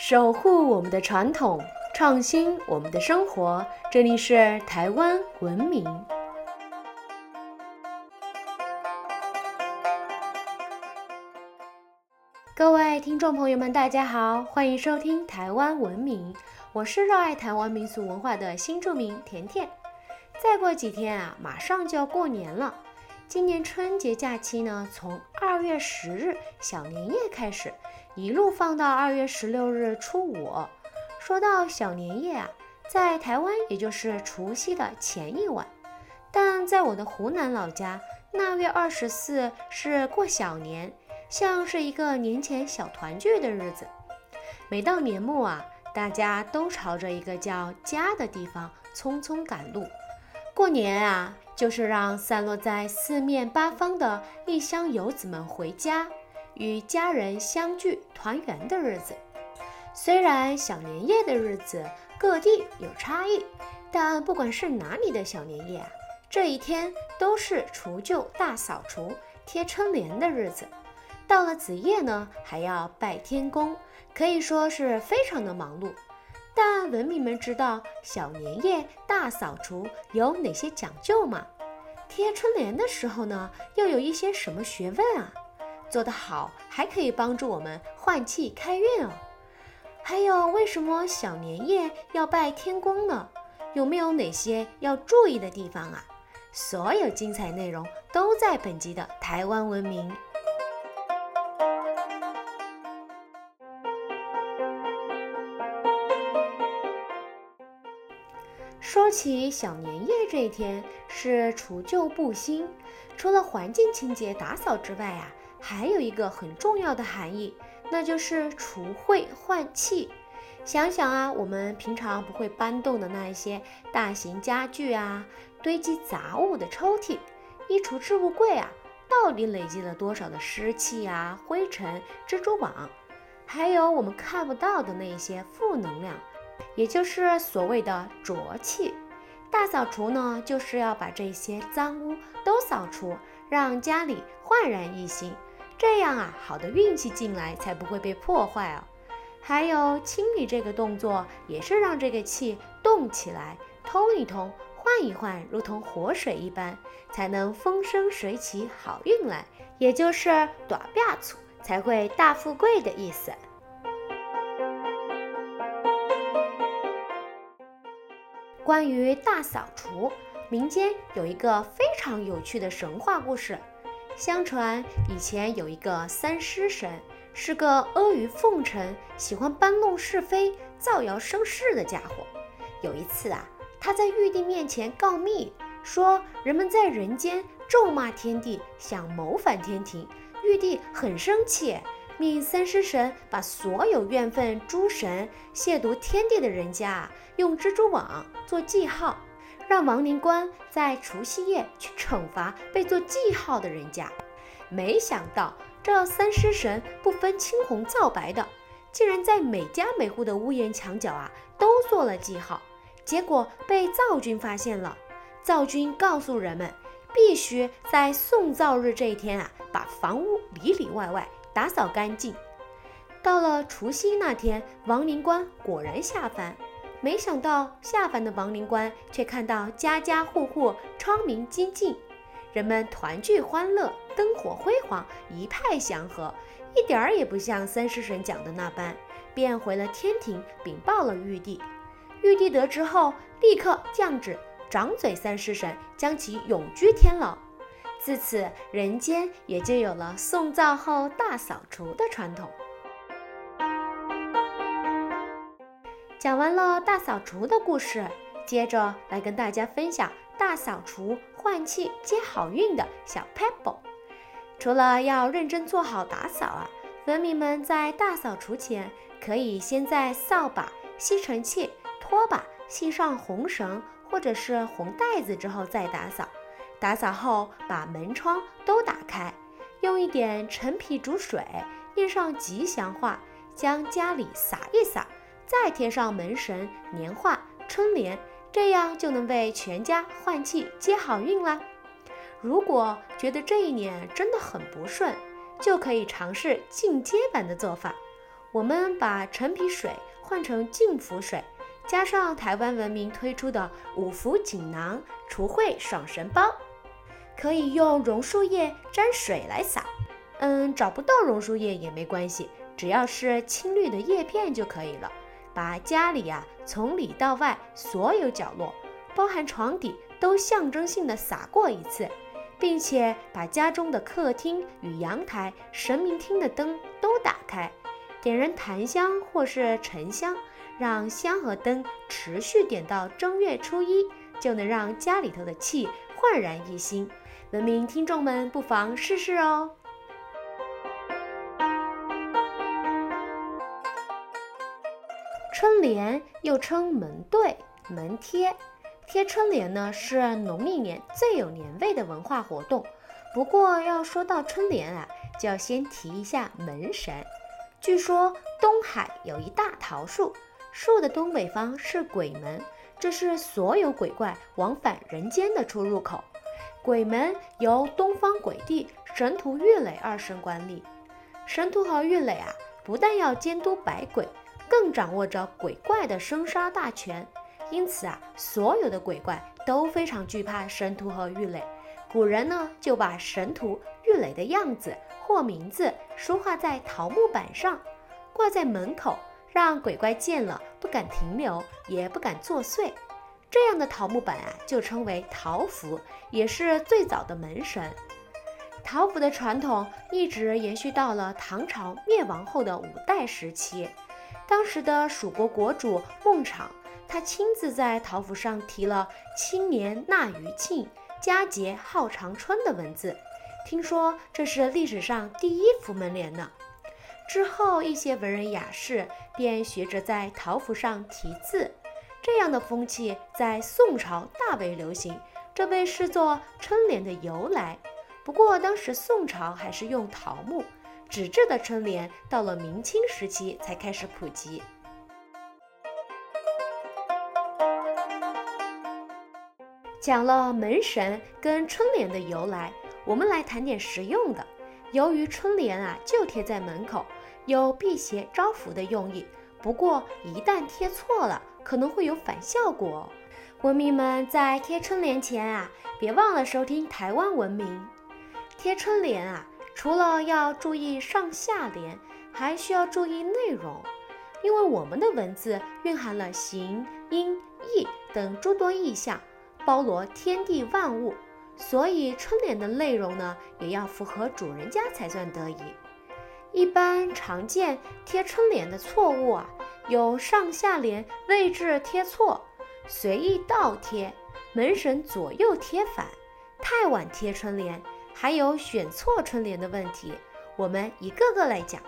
守护我们的传统，创新我们的生活。这里是台湾文明。各位听众朋友们，大家好，欢迎收听台湾文明。我是热爱台湾民俗文化的新住民甜甜。再过几天啊，马上就要过年了。今年春节假期呢，从二月十日小年夜开始，一路放到二月十六日初五。说到小年夜啊，在台湾也就是除夕的前一晚，但在我的湖南老家，腊月二十四是过小年，像是一个年前小团聚的日子。每到年末啊，大家都朝着一个叫家的地方匆匆赶路。过年啊，就是让散落在四面八方的异乡游子们回家，与家人相聚团圆的日子。虽然小年夜的日子各地有差异，但不管是哪里的小年夜啊，这一天都是除旧大扫除、贴春联的日子。到了子夜呢，还要拜天公，可以说是非常的忙碌。但文明们知道小年夜大扫除有哪些讲究吗？贴春联的时候呢，又有一些什么学问啊？做得好还可以帮助我们换气开运哦。还有，为什么小年夜要拜天公呢？有没有哪些要注意的地方啊？所有精彩内容都在本集的台湾文明。说起小年夜这一天是除旧布新，除了环境清洁打扫之外啊，还有一个很重要的含义，那就是除秽换气。想想啊，我们平常不会搬动的那一些大型家具啊，堆积杂物的抽屉、衣橱置物柜啊，到底累积了多少的湿气啊、灰尘、蜘蛛网，还有我们看不到的那一些负能量。也就是所谓的浊气，大扫除呢，就是要把这些脏污都扫除，让家里焕然一新，这样啊，好的运气进来才不会被破坏哦。还有清理这个动作，也是让这个气动起来，通一通，换一换，如同活水一般，才能风生水起，好运来，也就是短变粗才会大富贵的意思。关于大扫除，民间有一个非常有趣的神话故事。相传以前有一个三尸神，是个阿谀奉承、喜欢搬弄是非、造谣生事的家伙。有一次啊，他在玉帝面前告密，说人们在人间咒骂天帝，想谋反天庭。玉帝很生气。命三尸神把所有怨愤诸神、亵渎天地的人家，用蜘蛛网做记号，让亡灵官在除夕夜去惩罚被做记号的人家。没想到这三尸神不分青红皂白的，竟然在每家每户的屋檐墙角啊都做了记号，结果被灶君发现了。灶君告诉人们，必须在送灶日这一天啊，把房屋里里外外。打扫干净。到了除夕那天，亡灵官果然下凡。没想到下凡的亡灵官却看到家家户户窗明几净，人们团聚欢乐，灯火辉煌，一派祥和，一点儿也不像三尸神讲的那般，便回了天庭禀报了玉帝。玉帝得知后，立刻降旨掌嘴三尸神，将其永居天牢。自此，人间也就有了送灶后大扫除的传统。讲完了大扫除的故事，接着来跟大家分享大扫除换气接好运的小 pebble。除了要认真做好打扫啊，文明们在大扫除前，可以先在扫把、吸尘器、拖把系上红绳或者是红带子之后再打扫。打扫后，把门窗都打开，用一点陈皮煮水，念上吉祥话，将家里洒一洒，再贴上门神、年画、春联，这样就能为全家换气接好运啦。如果觉得这一年真的很不顺，就可以尝试进阶版的做法，我们把陈皮水换成净肤水，加上台湾文明推出的五福锦囊除秽爽神包，可以用榕树叶沾水来撒。嗯，找不到榕树叶也没关系，只要是青绿的叶片就可以了。把家里呀从里到外所有角落，包含床底，都象征性的洒过一次。并且把家中的客厅与阳台、神明厅的灯都打开，点燃檀香或是沉香，让香和灯持续点到正月初一，就能让家里头的气焕然一新。文明听众们不妨试试哦。春联又称门对、门贴。贴春联呢是农历年最有年味的文化活动。不过要说到春联啊，就要先提一下门神。据说东海有一大桃树，树的东北方是鬼门，这是所有鬼怪往返人间的出入口。鬼门由东方鬼帝神荼郁垒二神管理。神荼和郁垒啊，不但要监督百鬼，更掌握着鬼怪的生杀大权。因此啊，所有的鬼怪都非常惧怕神荼和郁垒。古人呢，就把神荼、郁垒的样子或名字书画在桃木板上，挂在门口，让鬼怪见了不敢停留，也不敢作祟。这样的桃木板啊，就称为桃符，也是最早的门神。桃符的传统一直延续到了唐朝灭亡后的五代时期，当时的蜀国国主孟昶。他亲自在桃符上题了“青年纳余庆，佳节号长春”的文字，听说这是历史上第一幅门联呢。之后，一些文人雅士便学着在桃符上题字，这样的风气在宋朝大为流行，这被视作春联的由来。不过，当时宋朝还是用桃木纸质的春联，到了明清时期才开始普及。讲了门神跟春联的由来，我们来谈点实用的。由于春联啊就贴在门口，有辟邪招福的用意。不过一旦贴错了，可能会有反效果。文明们在贴春联前啊，别忘了收听台湾文明。贴春联啊，除了要注意上下联，还需要注意内容，因为我们的文字蕴含了形、音、意等诸多意象。包罗天地万物，所以春联的内容呢，也要符合主人家才算得宜。一般常见贴春联的错误啊，有上下联位置贴错、随意倒贴、门神左右贴反、太晚贴春联，还有选错春联的问题。我们一个个来讲。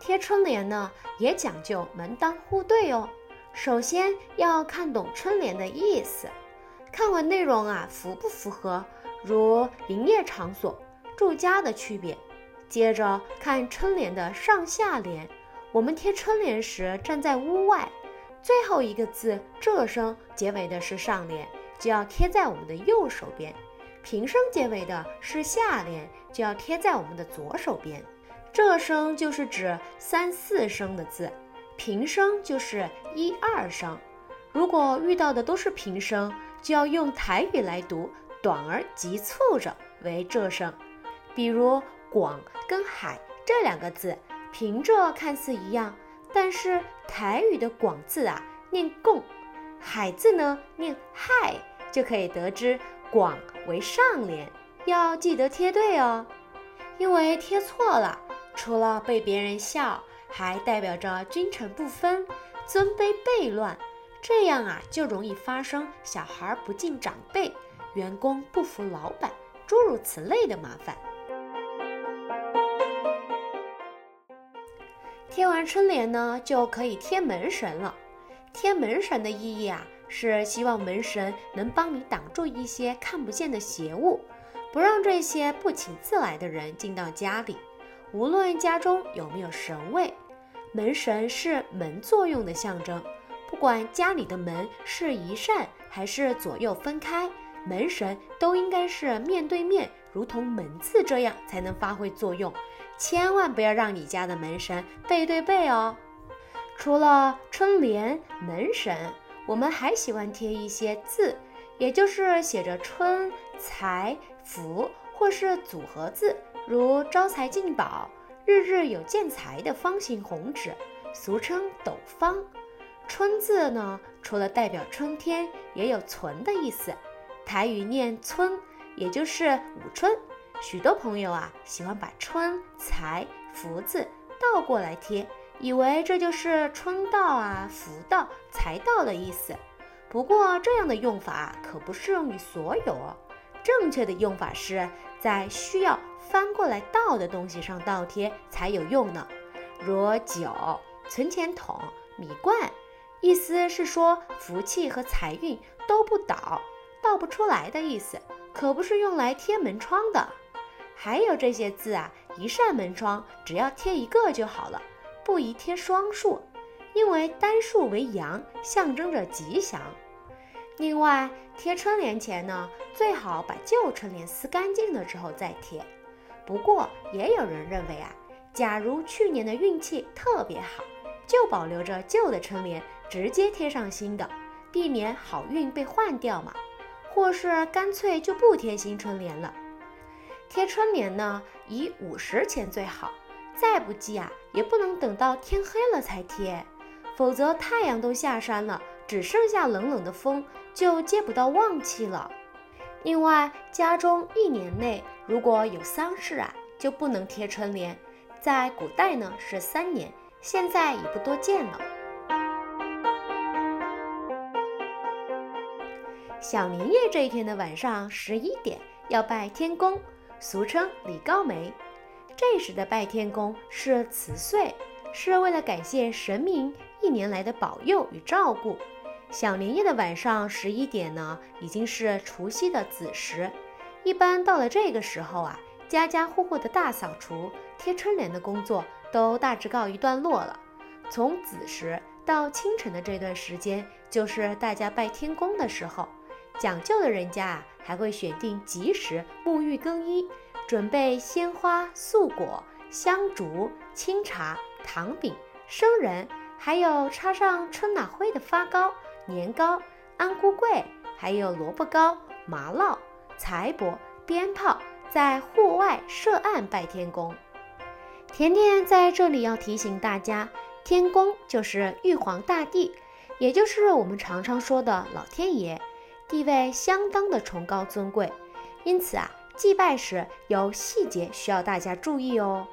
贴春联呢，也讲究门当户对哦。首先要看懂春联的意思。看完内容啊，符不符合？如营业场所、住家的区别。接着看春联的上下联。我们贴春联时站在屋外，最后一个字“这声”结尾的是上联，就要贴在我们的右手边；平声结尾的是下联，就要贴在我们的左手边。这声就是指三四声的字，平声就是一二声。如果遇到的都是平声，就要用台语来读，短而急促着为仄声。比如“广”跟“海”这两个字，平仄看似一样，但是台语的“广”字啊念“共”，“海”字呢念“害”，就可以得知“广”为上联，要记得贴对哦。因为贴错了，除了被别人笑，还代表着君臣不分，尊卑悖乱。这样啊，就容易发生小孩不敬长辈、员工不服老板，诸如此类的麻烦。贴完春联呢，就可以贴门神了。贴门神的意义啊，是希望门神能帮你挡住一些看不见的邪物，不让这些不请自来的人进到家里。无论家中有没有神位，门神是门作用的象征。不管家里的门是一扇还是左右分开，门神都应该是面对面，如同门字这样才能发挥作用。千万不要让你家的门神背对背哦。除了春联、门神，我们还喜欢贴一些字，也就是写着春、财、福或是组合字，如招财进宝、日日有见财的方形红纸，俗称斗方。春字呢，除了代表春天，也有存的意思。台语念春，也就是午春。许多朋友啊，喜欢把春、财、福字倒过来贴，以为这就是春到啊、福到、财到的意思。不过这样的用法可不适用于所有。正确的用法是在需要翻过来倒的东西上倒贴才有用呢，如酒、存钱筒、米罐。意思是说福气和财运都不倒，倒不出来的意思，可不是用来贴门窗的。还有这些字啊，一扇门窗只要贴一个就好了，不宜贴双数，因为单数为阳，象征着吉祥。另外，贴春联前呢，最好把旧春联撕干净了之后再贴。不过，也有人认为啊，假如去年的运气特别好，就保留着旧的春联。直接贴上新的，避免好运被换掉嘛，或是干脆就不贴新春联了。贴春联呢，以午时前最好，再不济啊，也不能等到天黑了才贴，否则太阳都下山了，只剩下冷冷的风，就接不到旺气了。另外，家中一年内如果有丧事啊，就不能贴春联，在古代呢是三年，现在已不多见了。小年夜这一天的晚上十一点要拜天公，俗称李高梅。这时的拜天公是辞岁，是为了感谢神明一年来的保佑与照顾。小年夜的晚上十一点呢，已经是除夕的子时。一般到了这个时候啊，家家户户的大扫除、贴春联的工作都大致告一段落了。从子时到清晨的这段时间，就是大家拜天公的时候。讲究的人家啊，还会选定吉时沐浴更衣，准备鲜花、素果、香烛、清茶、糖饼、生人，还有插上春暖灰的发糕、年糕、安菇桂，还有萝卜糕、麻烙、财帛、鞭炮，在户外设案拜天公。甜甜在这里要提醒大家，天公就是玉皇大帝，也就是我们常常说的老天爷。地位相当的崇高尊贵，因此啊，祭拜时有细节需要大家注意哦。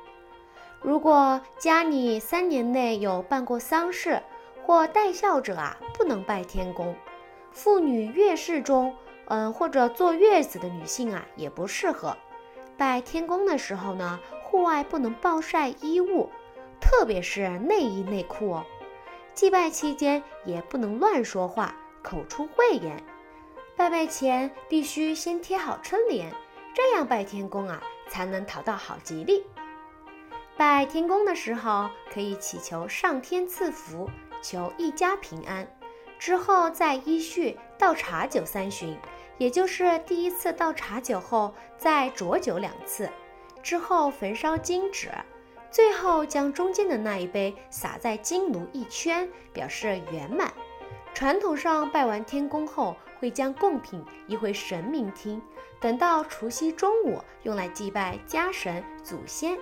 如果家里三年内有办过丧事或带孝者啊，不能拜天公。妇女月事中，嗯，或者坐月子的女性啊，也不适合拜天公的时候呢，户外不能暴晒衣物，特别是内衣内裤哦。祭拜期间也不能乱说话，口出秽言。拜拜前必须先贴好春联，这样拜天公啊才能讨到好吉利。拜天公的时候可以祈求上天赐福，求一家平安。之后再依序倒茶酒三巡，也就是第一次倒茶酒后再浊酒两次，之后焚烧金纸，最后将中间的那一杯洒在金炉一圈，表示圆满。传统上拜完天公后。会将贡品移回神明厅，等到除夕中午用来祭拜家神祖先。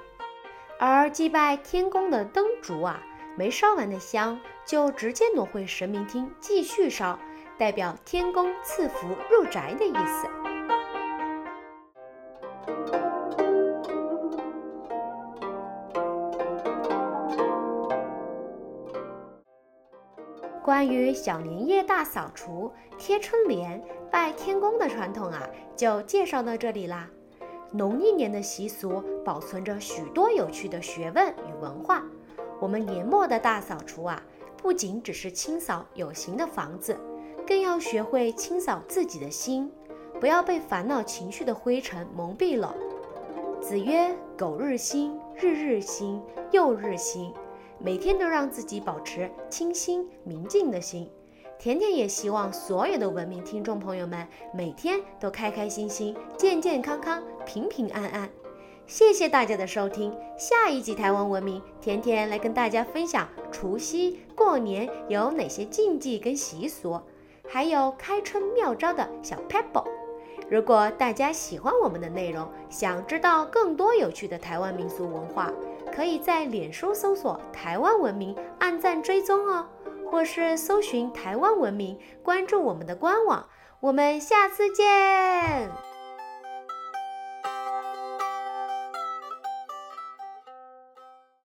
而祭拜天公的灯烛啊，没烧完的香就直接挪回神明厅继续烧，代表天公赐福入宅的意思。关于小年夜大扫除、贴春联、拜天公的传统啊，就介绍到这里啦。农历年的习俗保存着许多有趣的学问与文化。我们年末的大扫除啊，不仅只是清扫有形的房子，更要学会清扫自己的心，不要被烦恼情绪的灰尘蒙蔽了。子曰：“苟日新，日日新，又日新。”每天都让自己保持清新明净的心。甜甜也希望所有的文明听众朋友们每天都开开心心、健健康康、平平安安。谢谢大家的收听，下一集台湾文明，甜甜来跟大家分享除夕过年有哪些禁忌跟习俗，还有开春妙招的小 pebble。如果大家喜欢我们的内容，想知道更多有趣的台湾民俗文化，可以在脸书搜索“台湾文明”，按赞追踪哦，或是搜寻“台湾文明”，关注我们的官网。我们下次见。